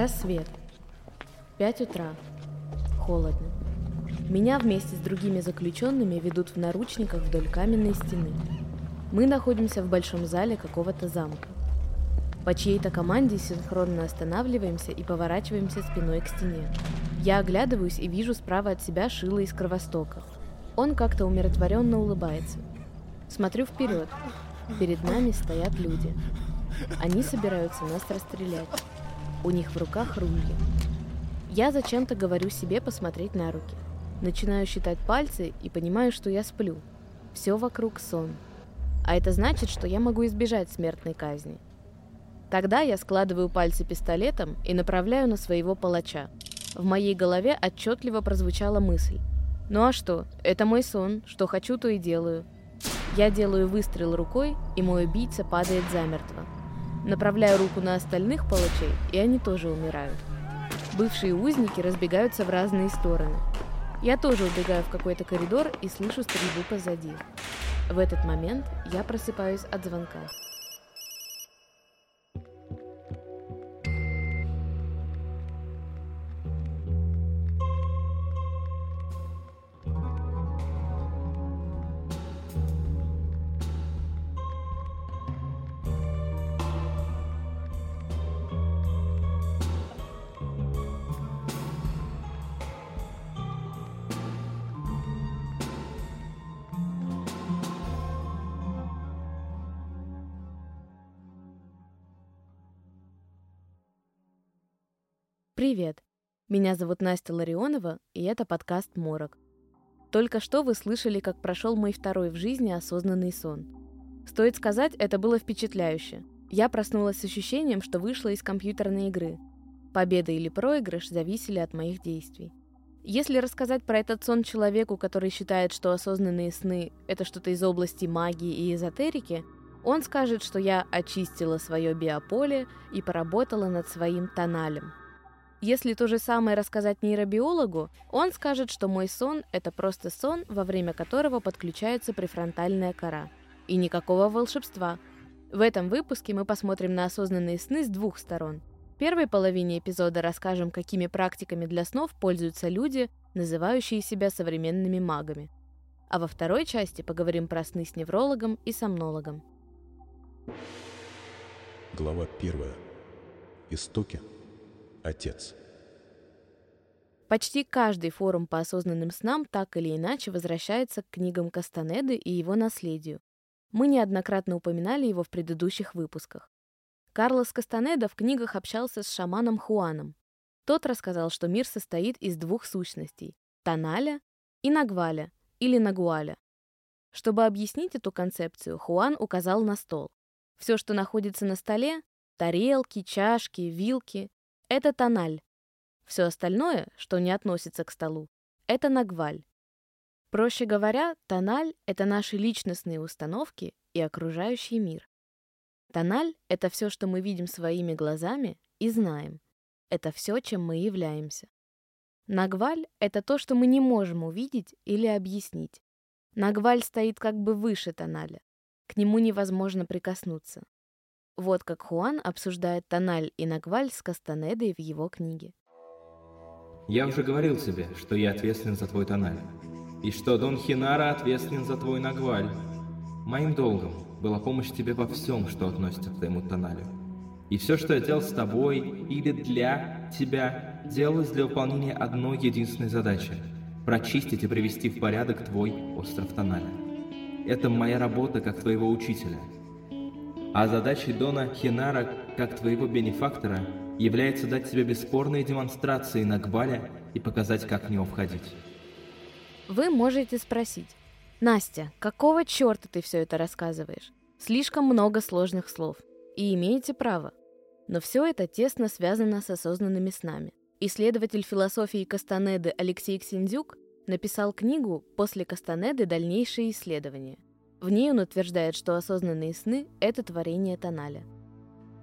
Рассвет. Пять утра. Холодно. Меня вместе с другими заключенными ведут в наручниках вдоль каменной стены. Мы находимся в большом зале какого-то замка. По чьей-то команде синхронно останавливаемся и поворачиваемся спиной к стене. Я оглядываюсь и вижу справа от себя Шила из Кровостока. Он как-то умиротворенно улыбается. Смотрю вперед. Перед нами стоят люди. Они собираются нас расстрелять. У них в руках ружья. Я зачем-то говорю себе посмотреть на руки. Начинаю считать пальцы и понимаю, что я сплю. Все вокруг сон. А это значит, что я могу избежать смертной казни. Тогда я складываю пальцы пистолетом и направляю на своего палача. В моей голове отчетливо прозвучала мысль. Ну а что? Это мой сон. Что хочу, то и делаю. Я делаю выстрел рукой, и мой убийца падает замертво. Направляю руку на остальных палачей, и они тоже умирают. Бывшие узники разбегаются в разные стороны. Я тоже убегаю в какой-то коридор и слышу стрельбу позади. В этот момент я просыпаюсь от звонка. Привет! Меня зовут Настя Ларионова, и это подкаст «Морок». Только что вы слышали, как прошел мой второй в жизни осознанный сон. Стоит сказать, это было впечатляюще. Я проснулась с ощущением, что вышла из компьютерной игры. Победа или проигрыш зависели от моих действий. Если рассказать про этот сон человеку, который считает, что осознанные сны — это что-то из области магии и эзотерики, он скажет, что я очистила свое биополе и поработала над своим тоналем — если то же самое рассказать нейробиологу, он скажет, что мой сон – это просто сон, во время которого подключается префронтальная кора. И никакого волшебства. В этом выпуске мы посмотрим на осознанные сны с двух сторон. В первой половине эпизода расскажем, какими практиками для снов пользуются люди, называющие себя современными магами. А во второй части поговорим про сны с неврологом и сомнологом. Глава первая. Истоки Отец. Почти каждый форум по осознанным снам так или иначе возвращается к книгам Кастанеды и его наследию. Мы неоднократно упоминали его в предыдущих выпусках. Карлос Кастанеда в книгах общался с шаманом Хуаном. Тот рассказал, что мир состоит из двух сущностей – Таналя и Нагваля или Нагуаля. Чтобы объяснить эту концепцию, Хуан указал на стол. Все, что находится на столе – тарелки, чашки, вилки это тональ. Все остальное, что не относится к столу, это нагваль. Проще говоря, тональ — это наши личностные установки и окружающий мир. Тональ — это все, что мы видим своими глазами и знаем. Это все, чем мы являемся. Нагваль — это то, что мы не можем увидеть или объяснить. Нагваль стоит как бы выше тоналя. К нему невозможно прикоснуться. Вот как Хуан обсуждает тональ и нагваль с Кастанедой в его книге. Я уже говорил тебе, что я ответственен за твой тональ, и что Дон Хинара ответственен за твой нагваль. Моим долгом была помощь тебе во всем, что относится к твоему тоналю. И все, что я делал с тобой или для тебя, делалось для выполнения одной единственной задачи – прочистить и привести в порядок твой остров тоналя. Это моя работа как твоего учителя – а задачей Дона Хинара, как твоего бенефактора, является дать тебе бесспорные демонстрации Нагбаля и показать, как в него входить. Вы можете спросить, Настя, какого черта ты все это рассказываешь? Слишком много сложных слов. И имеете право. Но все это тесно связано с осознанными снами. Исследователь философии Кастанеды Алексей Ксендюк написал книгу «После Кастанеды. Дальнейшие исследования», в ней он утверждает, что осознанные сны – это творение тоналя.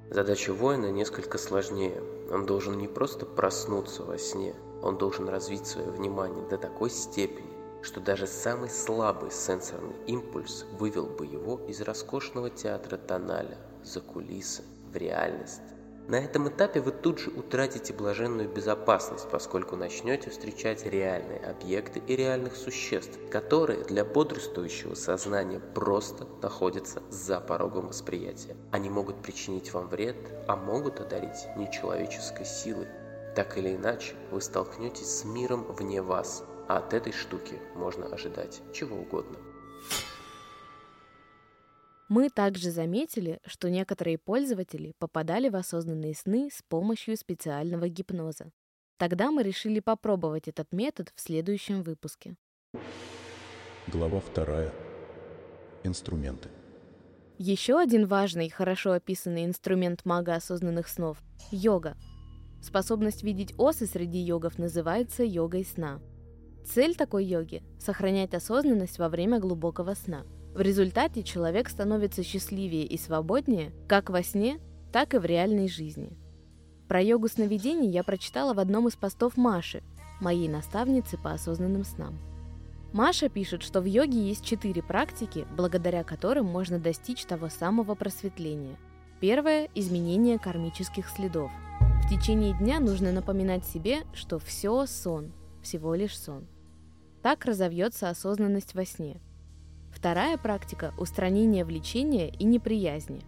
Задача воина несколько сложнее. Он должен не просто проснуться во сне, он должен развить свое внимание до такой степени, что даже самый слабый сенсорный импульс вывел бы его из роскошного театра тоналя за кулисы в реальность. На этом этапе вы тут же утратите блаженную безопасность, поскольку начнете встречать реальные объекты и реальных существ, которые для бодрствующего сознания просто находятся за порогом восприятия. Они могут причинить вам вред, а могут одарить нечеловеческой силой. Так или иначе, вы столкнетесь с миром вне вас, а от этой штуки можно ожидать чего угодно. Мы также заметили, что некоторые пользователи попадали в осознанные сны с помощью специального гипноза. Тогда мы решили попробовать этот метод в следующем выпуске. Глава вторая. Инструменты. Еще один важный и хорошо описанный инструмент мага осознанных снов – йога. Способность видеть осы среди йогов называется йогой сна. Цель такой йоги – сохранять осознанность во время глубокого сна – в результате человек становится счастливее и свободнее как во сне, так и в реальной жизни. Про йогу сновидений я прочитала в одном из постов Маши, моей наставницы по осознанным снам. Маша пишет, что в йоге есть четыре практики, благодаря которым можно достичь того самого просветления. Первое – изменение кармических следов. В течение дня нужно напоминать себе, что все сон, всего лишь сон. Так разовьется осознанность во сне – Вторая практика – устранение влечения и неприязни.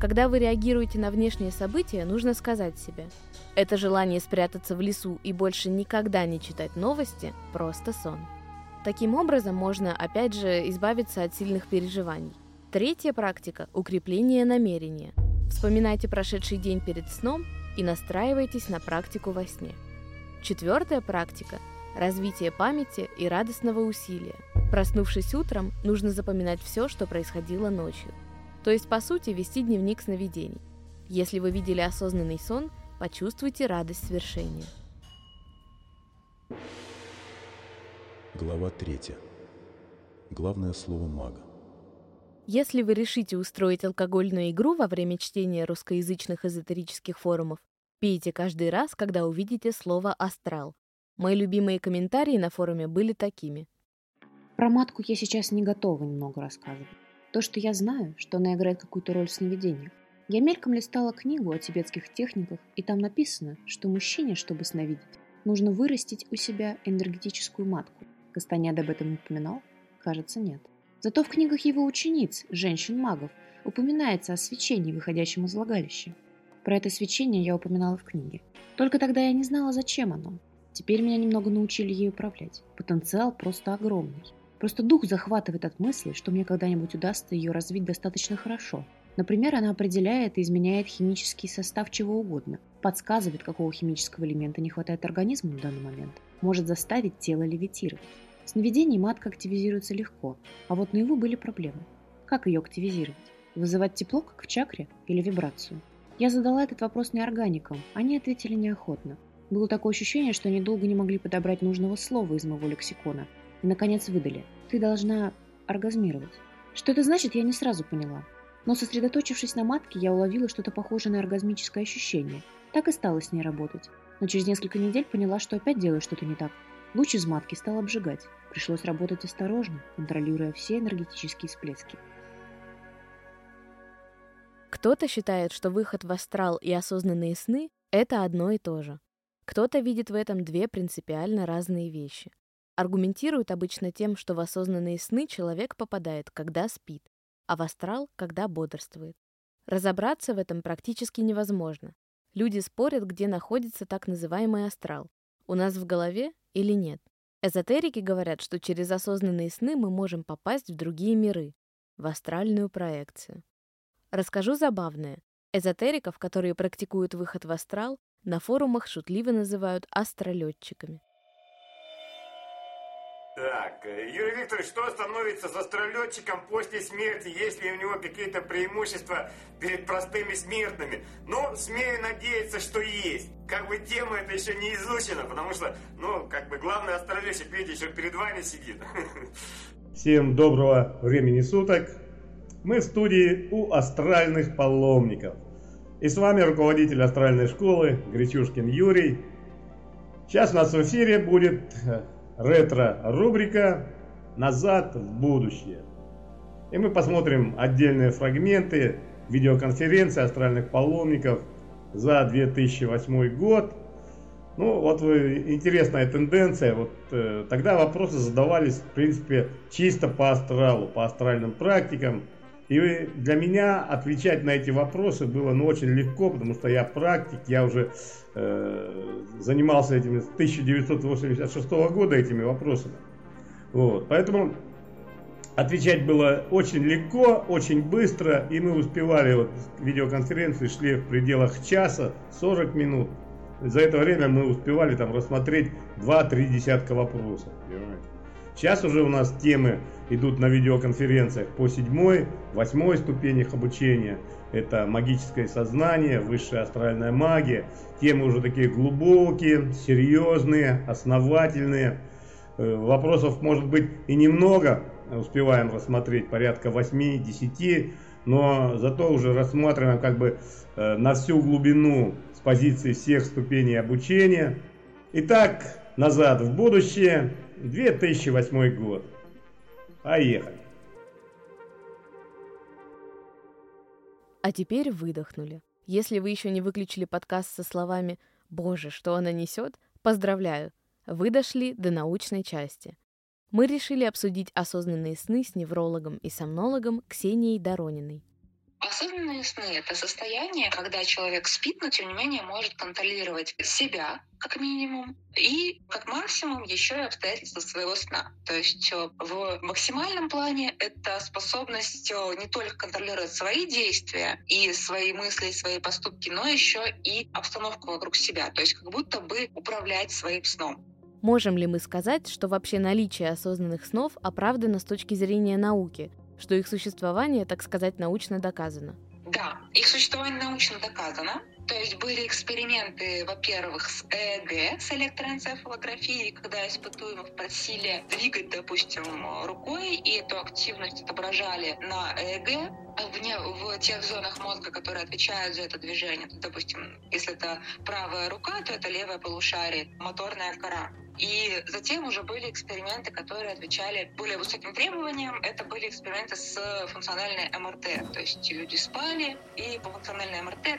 Когда вы реагируете на внешние события, нужно сказать себе «Это желание спрятаться в лесу и больше никогда не читать новости – просто сон». Таким образом, можно, опять же, избавиться от сильных переживаний. Третья практика – укрепление намерения. Вспоминайте прошедший день перед сном и настраивайтесь на практику во сне. Четвертая практика – развитие памяти и радостного усилия. Проснувшись утром, нужно запоминать все, что происходило ночью. То есть, по сути, вести дневник сновидений. Если вы видели осознанный сон, почувствуйте радость свершения. Глава 3. Главное слово мага. Если вы решите устроить алкогольную игру во время чтения русскоязычных эзотерических форумов, пейте каждый раз, когда увидите слово «астрал». Мои любимые комментарии на форуме были такими – про матку я сейчас не готова немного рассказывать. То, что я знаю, что она играет какую-то роль в сновидениях. Я мельком листала книгу о тибетских техниках, и там написано, что мужчине, чтобы сновидеть, нужно вырастить у себя энергетическую матку. Кастанеда об этом упоминал? Кажется, нет. Зато в книгах его учениц, женщин-магов, упоминается о свечении, выходящем из влагалища. Про это свечение я упоминала в книге. Только тогда я не знала, зачем оно. Теперь меня немного научили ей управлять. Потенциал просто огромный. Просто дух захватывает от мысли, что мне когда-нибудь удастся ее развить достаточно хорошо. Например, она определяет и изменяет химический состав чего угодно, подсказывает, какого химического элемента не хватает организму в данный момент, может заставить тело левитировать. В сновидении матка активизируется легко, а вот наяву были проблемы. Как ее активизировать? Вызывать тепло, как в чакре, или вибрацию? Я задала этот вопрос неорганикам, они ответили неохотно. Было такое ощущение, что они долго не могли подобрать нужного слова из моего лексикона, и, наконец, выдали. Ты должна оргазмировать. Что это значит, я не сразу поняла. Но сосредоточившись на матке, я уловила что-то похожее на оргазмическое ощущение. Так и стала с ней работать. Но через несколько недель поняла, что опять делаю что-то не так. Луч из матки стал обжигать. Пришлось работать осторожно, контролируя все энергетические всплески. Кто-то считает, что выход в астрал и осознанные сны — это одно и то же. Кто-то видит в этом две принципиально разные вещи. Аргументируют обычно тем, что в осознанные сны человек попадает, когда спит, а в астрал, когда бодрствует. Разобраться в этом практически невозможно. Люди спорят, где находится так называемый астрал. У нас в голове или нет. Эзотерики говорят, что через осознанные сны мы можем попасть в другие миры, в астральную проекцию. Расскажу забавное. Эзотериков, которые практикуют выход в астрал, на форумах шутливо называют астролетчиками. Так, э, Юрий Викторович, что становится с астролетчиком после смерти, если у него какие-то преимущества перед простыми смертными? Ну, смею надеяться, что есть. Как бы тема это еще не изучена, потому что, ну, как бы главный астролетчик, видите, еще перед вами сидит. Всем доброго времени суток. Мы в студии у астральных паломников. И с вами руководитель астральной школы Гречушкин Юрий. Сейчас у нас в эфире будет э, ретро-рубрика «Назад в будущее». И мы посмотрим отдельные фрагменты видеоконференции астральных паломников за 2008 год. Ну, вот интересная тенденция. Вот э, тогда вопросы задавались, в принципе, чисто по астралу, по астральным практикам. И для меня отвечать на эти вопросы было ну, очень легко, потому что я практик, я уже э, занимался этими с 1986 года этими вопросами. Вот, поэтому отвечать было очень легко, очень быстро, и мы успевали, вот видеоконференции шли в пределах часа, 40 минут. За это время мы успевали там рассмотреть 2-3 десятка вопросов. Понимаете? Сейчас уже у нас темы идут на видеоконференциях по седьмой, восьмой ступенях обучения. Это магическое сознание, высшая астральная магия. Темы уже такие глубокие, серьезные, основательные. Э, вопросов может быть и немного, успеваем рассмотреть порядка 8-10, но зато уже рассматриваем как бы э, на всю глубину с позиции всех ступеней обучения. Итак, назад в будущее, 2008 год. Поехали. А теперь выдохнули. Если вы еще не выключили подкаст со словами «Боже, что она несет», поздравляю, вы дошли до научной части. Мы решили обсудить осознанные сны с неврологом и сомнологом Ксенией Дорониной. Осознанные сны — это состояние, когда человек спит, но тем не менее может контролировать себя, как минимум, и как максимум еще и обстоятельства своего сна. То есть э, в максимальном плане это способность э, не только контролировать свои действия и свои мысли, и свои поступки, но еще и обстановку вокруг себя. То есть как будто бы управлять своим сном. Можем ли мы сказать, что вообще наличие осознанных снов оправдано с точки зрения науки, что их существование, так сказать, научно доказано? Да, их существование научно доказано. То есть были эксперименты, во-первых, с ЭЭГ, с электроэнцефалографией, когда испытуемых просили двигать, допустим, рукой, и эту активность отображали на ЭЭГ, в, в тех зонах мозга, которые отвечают за это движение. Допустим, если это правая рука, то это левое полушарие, моторная кора. И затем уже были эксперименты, которые отвечали более высоким требованиям. Это были эксперименты с функциональной МРТ. То есть люди спали, и по функциональной МРТ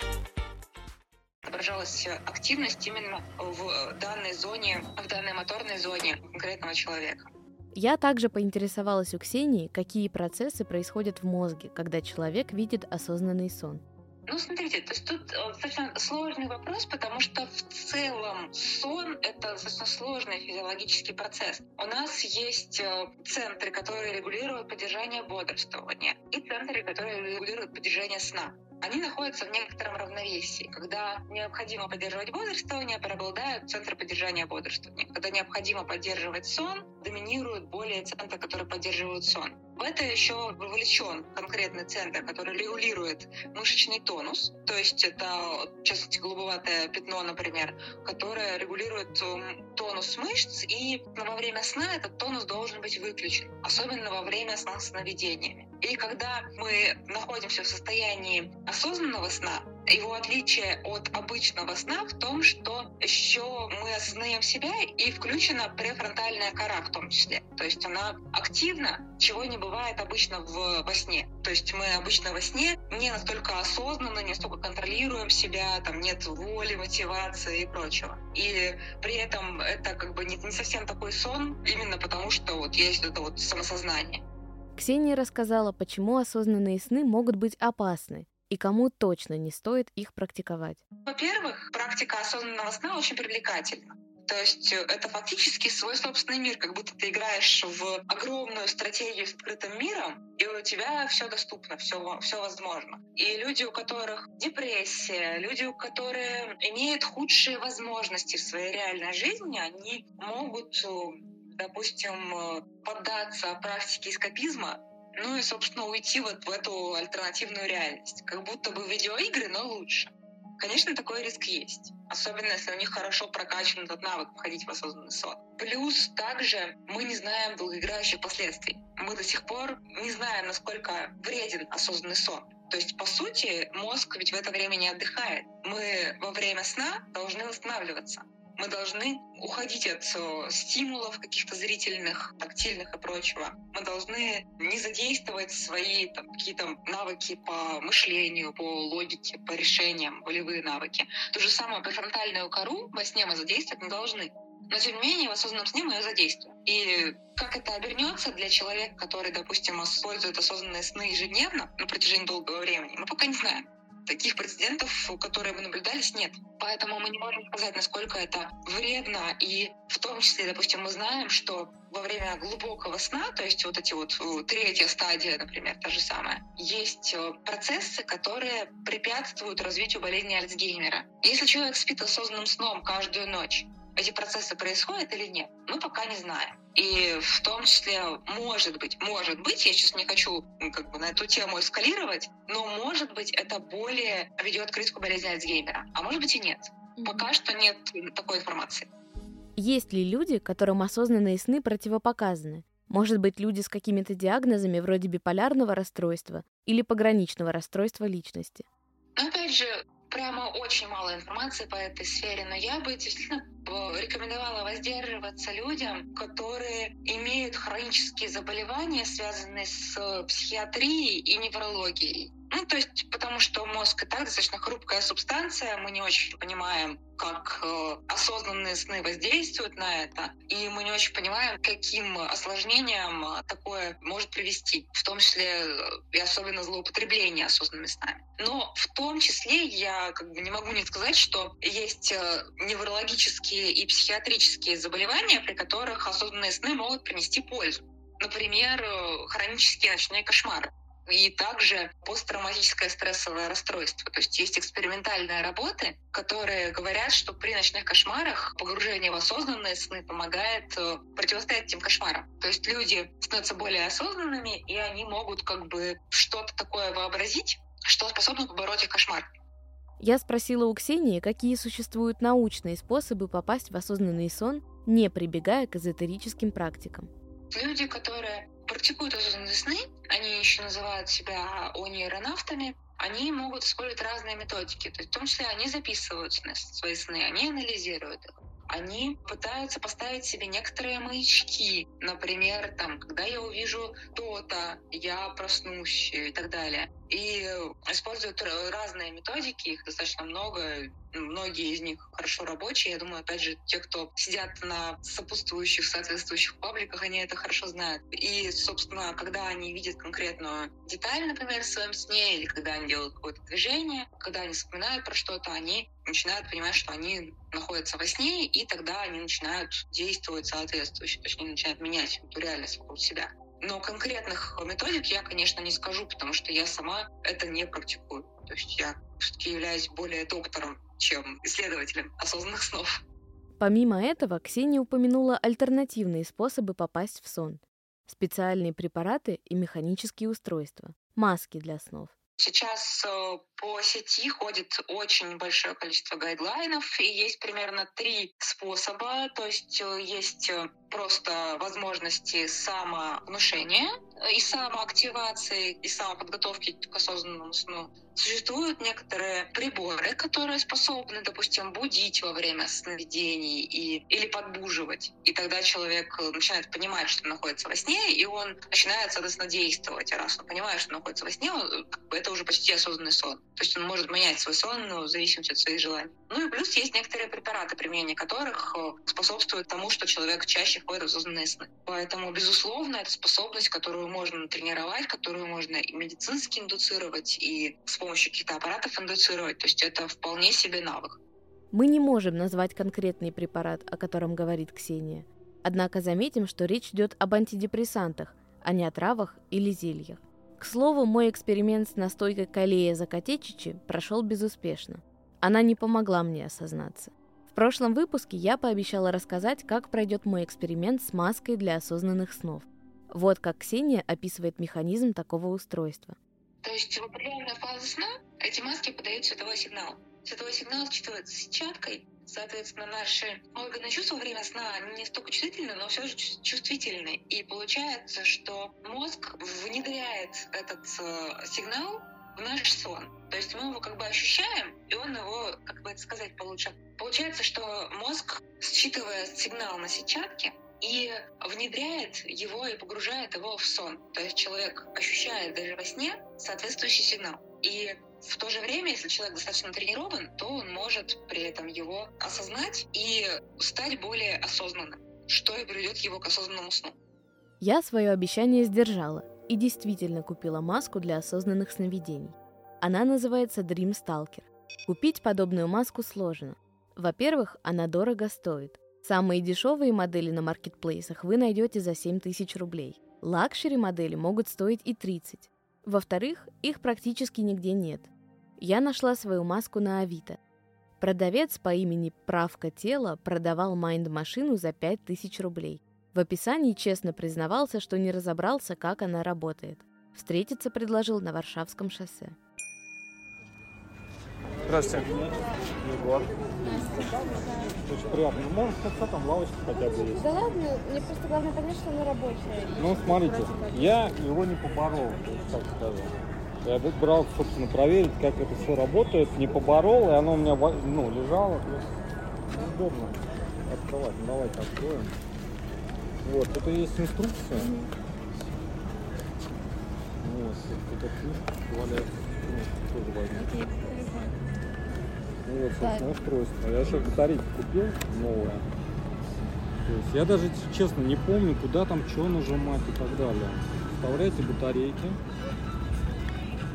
Отображалась активность именно в данной зоне, в данной моторной зоне конкретного человека. Я также поинтересовалась у Ксении, какие процессы происходят в мозге, когда человек видит осознанный сон. Ну, смотрите, то есть тут э, достаточно сложный вопрос, потому что в целом сон — это достаточно сложный физиологический процесс. У нас есть э, центры, которые регулируют поддержание бодрствования, и центры, которые регулируют поддержание сна они находятся в некотором равновесии. Когда необходимо поддерживать бодрствование, преобладают центры поддержания бодрствования. Когда необходимо поддерживать сон, доминируют более центры, которые поддерживают сон. В это еще вовлечен конкретный центр, который регулирует мышечный тонус. То есть это, в голубоватое пятно, например, которое регулирует эм, тонус мышц, и во время сна этот тонус должен быть выключен, особенно во время сна сновидениями. И когда мы находимся в состоянии осознанного сна, его отличие от обычного сна в том, что еще мы осознаем себя и включена префронтальная кора в том числе. То есть она активна, чего не бывает обычно в, во сне. То есть мы обычно во сне не настолько осознанно, не настолько контролируем себя, там нет воли, мотивации и прочего. И при этом это как бы не, не совсем такой сон, именно потому что вот есть это вот самосознание. Ксения рассказала, почему осознанные сны могут быть опасны, и кому точно не стоит их практиковать? Во-первых, практика осознанного сна очень привлекательна. То есть э, это фактически свой собственный мир, как будто ты играешь в огромную стратегию с открытым миром, и у тебя все доступно, все, все возможно. И люди, у которых депрессия, люди, у которых имеют худшие возможности в своей реальной жизни, они могут, э, допустим, э, поддаться практике эскапизма, ну и, собственно, уйти вот в эту альтернативную реальность. Как будто бы видеоигры, но лучше. Конечно, такой риск есть. Особенно, если у них хорошо прокачан этот навык входить в осознанный сон. Плюс также мы не знаем долгоиграющих последствий. Мы до сих пор не знаем, насколько вреден осознанный сон. То есть, по сути, мозг ведь в это время не отдыхает. Мы во время сна должны восстанавливаться. Мы должны уходить от э, стимулов каких-то зрительных, тактильных и прочего. Мы должны не задействовать свои там, какие-то навыки по мышлению, по логике, по решениям, волевые навыки. То же самое префронтальную кору во сне мы задействовать не должны. Но тем не менее в осознанном сне мы ее задействуем. И как это обернется для человека, который, допустим, использует осознанные сны ежедневно на протяжении долгого времени, мы пока не знаем. Таких прецедентов, которые бы наблюдались, нет. Поэтому мы не можем сказать, насколько это вредно. И в том числе, допустим, мы знаем, что во время глубокого сна, то есть вот эти вот третья стадия, например, та же самая, есть э, процессы, которые препятствуют развитию болезни Альцгеймера. Если человек спит осознанным сном каждую ночь, эти процессы происходят или нет, мы пока не знаем. И в том числе, может быть, может быть, я сейчас не хочу как бы на эту тему эскалировать, но может быть это более ведет к риску болезни Альцгеймера, а может быть и нет. Пока что нет такой информации. Есть ли люди, которым осознанные сны противопоказаны? Может быть, люди с какими-то диагнозами вроде биполярного расстройства или пограничного расстройства личности? Опять же, прямо очень мало информации по этой сфере, но я бы действительно рекомендовала воздерживаться людям, которые имеют хронические заболевания, связанные с психиатрией и неврологией. Ну, то есть, потому что мозг и так достаточно хрупкая субстанция, мы не очень понимаем, как э, осознанные сны воздействуют на это, и мы не очень понимаем, каким осложнением такое может привести, в том числе э, и особенно злоупотребление осознанными снами. Но в том числе я как бы не могу не сказать, что есть э, неврологические и психиатрические заболевания, при которых осознанные сны могут принести пользу. Например, э, хронические ночные кошмары и также посттравматическое стрессовое расстройство. То есть есть экспериментальные работы, которые говорят, что при ночных кошмарах погружение в осознанные сны помогает э, противостоять этим кошмарам. То есть люди становятся более осознанными, и они могут как бы что-то такое вообразить, что способно побороть их кошмар. Я спросила у Ксении, какие существуют научные способы попасть в осознанный сон, не прибегая к эзотерическим практикам. Люди, которые практикуют осознанные сны, они еще называют себя онейронавтами, они могут использовать разные методики. То есть, в том числе они записывают свои сны, они анализируют их они пытаются поставить себе некоторые маячки. Например, там, когда я увижу то-то, я проснусь и так далее. И используют разные методики, их достаточно много, многие из них хорошо рабочие. Я думаю, опять же, те, кто сидят на сопутствующих, соответствующих пабликах, они это хорошо знают. И, собственно, когда они видят конкретную деталь, например, в своем сне, или когда они делают какое-то движение, когда они вспоминают про что-то, они начинают понимать, что они находятся во сне, и тогда они начинают действовать соответствующе, точнее, начинают менять эту реальность вокруг себя. Но конкретных методик я, конечно, не скажу, потому что я сама это не практикую. То есть я все-таки являюсь более доктором, чем исследователем осознанных снов. Помимо этого, Ксения упомянула альтернативные способы попасть в сон. Специальные препараты и механические устройства. Маски для снов. Сейчас э, по сети ходит очень большое количество гайдлайнов, и есть примерно три способа. То есть э, есть э, просто возможности самовнушения и самоактивации, и самоподготовки к осознанному сну. Существуют некоторые приборы, которые способны, допустим, будить во время сновидений и, или подбуживать. И тогда человек начинает понимать, что находится во сне, и он начинает, соответственно, действовать. И раз он понимает, что находится во сне, он, как бы, это уже почти осознанный сон. То есть он может менять свой сон ну, в зависимости от своих желаний. Ну и плюс есть некоторые препараты, применение которых способствует тому, что человек чаще входит в осознанные сны. Поэтому, безусловно, это способность, которую можно тренировать, которую можно и медицински индуцировать, и с помощью каких-то аппаратов индуцировать. То есть это вполне себе навык. Мы не можем назвать конкретный препарат, о котором говорит Ксения. Однако заметим, что речь идет об антидепрессантах, а не о травах или зельях. К слову, мой эксперимент с настойкой калея закатечичи прошел безуспешно. Она не помогла мне осознаться. В прошлом выпуске я пообещала рассказать, как пройдет мой эксперимент с маской для осознанных снов. Вот как Ксения описывает механизм такого устройства. То есть в определенную фазу сна эти маски подают световой сигнал. Световой сигнал считывается сетчаткой, соответственно, наши органы чувств во время сна не столько чувствительны, но все же чувствительны. И получается, что мозг внедряет этот э, сигнал в наш сон. То есть мы его как бы ощущаем, и он его, как бы это сказать получше. Получается, что мозг считывает сигнал на сетчатке и внедряет его и погружает его в сон. То есть человек ощущает даже во сне соответствующий сигнал. И в то же время, если человек достаточно тренирован, то он может при этом его осознать и стать более осознанным, что и приведет его к осознанному сну. Я свое обещание сдержала и действительно купила маску для осознанных сновидений. Она называется Dream Stalker. Купить подобную маску сложно. Во-первых, она дорого стоит. Самые дешевые модели на маркетплейсах вы найдете за 7 тысяч рублей. Luxury модели могут стоить и 30. Во-вторых, их практически нигде нет. Я нашла свою маску на Авито. Продавец по имени Правка Тела продавал mind-машину за 5000 рублей. В описании честно признавался, что не разобрался, как она работает. Встретиться предложил на Варшавском шоссе. Здравствуйте. Егор. Очень приятно. Ну, может, хотя там лавочка хотя бы есть. Да ладно, мне просто главное понять, что она рабочая. Ну, смотрите, я его не поборол, так скажу. Я брал, собственно, проверить, как это все работает, не поборол, и оно у меня ну, лежало. Удобно открывать. Ну, давайте откроем. Вот, это есть инструкция. Mm-hmm. Вот, эта книжка валяется. Ну, тоже возьму. Вот, собственно, устройство. Я еще батарейки купил новое. То есть я даже, честно, не помню, куда там что нажимать и так далее. Вставляете батарейки.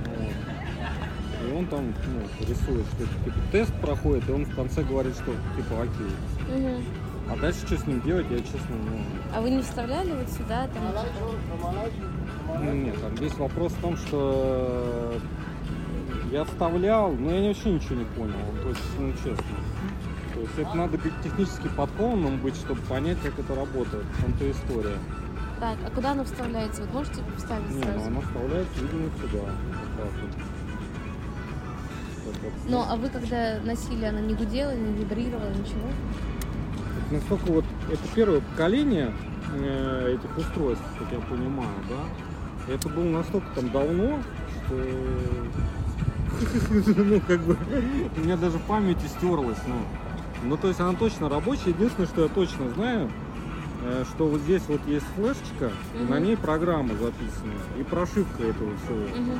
Вот. И он там ну, рисует, что типа, тест проходит, и он в конце говорит, что типа окей. Угу. А дальше что с ним делать, я честно не... А вы не вставляли вот сюда? Там... Ну, нет, там весь вопрос в том, что я вставлял, но я вообще ничего не понял, то есть, ну честно. То есть это надо быть технически подкованным быть, чтобы понять, как это работает. В том-то история. Так, а куда оно вставляется? Вот можете вставить Не, сразу? ну оно вставляется, видимо, сюда. Вот. Ну, а вы когда носили, она не гудела, не вибрировала, ничего? Насколько вот это первое поколение э, этих устройств, как я понимаю, да, это было настолько там давно, что ну, как бы, у меня даже память стерлась, ну. Ну, то есть она точно рабочая. Единственное, что я точно знаю, э, что вот здесь вот есть флешечка, угу. на ней программа записана и прошивка этого всего. Угу.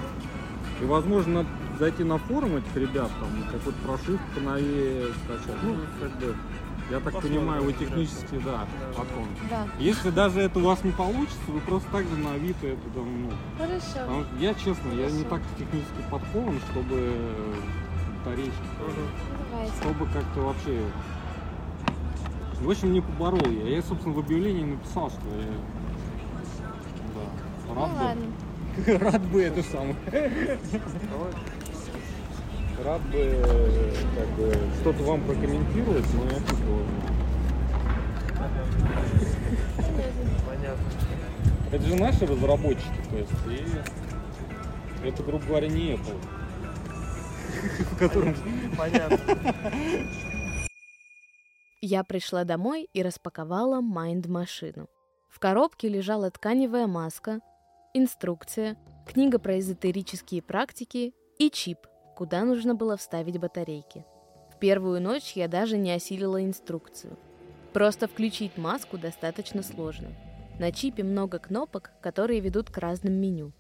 И, возможно, надо зайти на форум этих ребят, там, какую-то прошивку новее скачать. Ну, как бы, я так Посмотрим, понимаю, вы технически, да, потом. Да. Если даже это у вас не получится, вы просто так же на Авито это там, ну. Хорошо. я честно, Хорошо. я не так технически подкован, чтобы. Давайте. Чтобы как-то вообще. В общем, не поборол я. Я, собственно, в объявлении написал, что я. Да. Рад ну, бы. Ладно. Рад бы это самое рад бы, как бы что-то вам прокомментировать, но я тут Понятно. Это же наши разработчики, то есть, и это, грубо говоря, не Apple. В котором... Понятно. Я пришла домой и распаковала майнд-машину. В коробке лежала тканевая маска, инструкция, книга про эзотерические практики и чип – куда нужно было вставить батарейки. В первую ночь я даже не осилила инструкцию. Просто включить маску достаточно сложно. На чипе много кнопок, которые ведут к разным меню.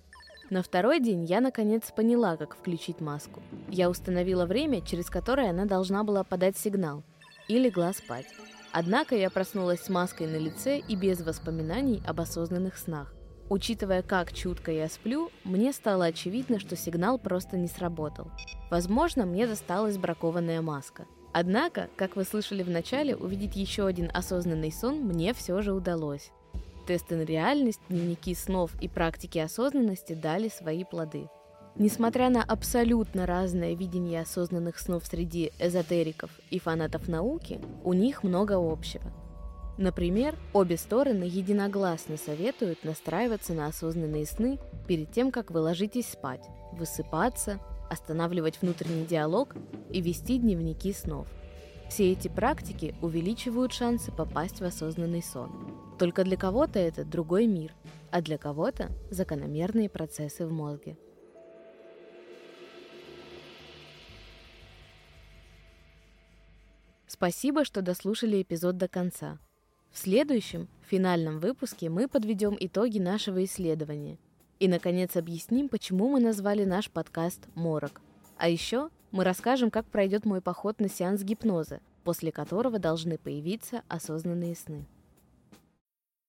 На второй день я наконец поняла, как включить маску. Я установила время, через которое она должна была подать сигнал, и легла спать. Однако я проснулась с маской на лице и без воспоминаний об осознанных снах. Учитывая, как чутко я сплю, мне стало очевидно, что сигнал просто не сработал. Возможно, мне досталась бракованная маска. Однако, как вы слышали в начале, увидеть еще один осознанный сон мне все же удалось. Тесты на реальность, дневники снов и практики осознанности дали свои плоды. Несмотря на абсолютно разное видение осознанных снов среди эзотериков и фанатов науки, у них много общего – Например, обе стороны единогласно советуют настраиваться на осознанные сны перед тем, как вы ложитесь спать, высыпаться, останавливать внутренний диалог и вести дневники снов. Все эти практики увеличивают шансы попасть в осознанный сон. Только для кого-то это другой мир, а для кого-то закономерные процессы в мозге. Спасибо, что дослушали эпизод до конца. В следующем, финальном выпуске мы подведем итоги нашего исследования и, наконец, объясним, почему мы назвали наш подкаст «Морок». А еще мы расскажем, как пройдет мой поход на сеанс гипноза, после которого должны появиться осознанные сны.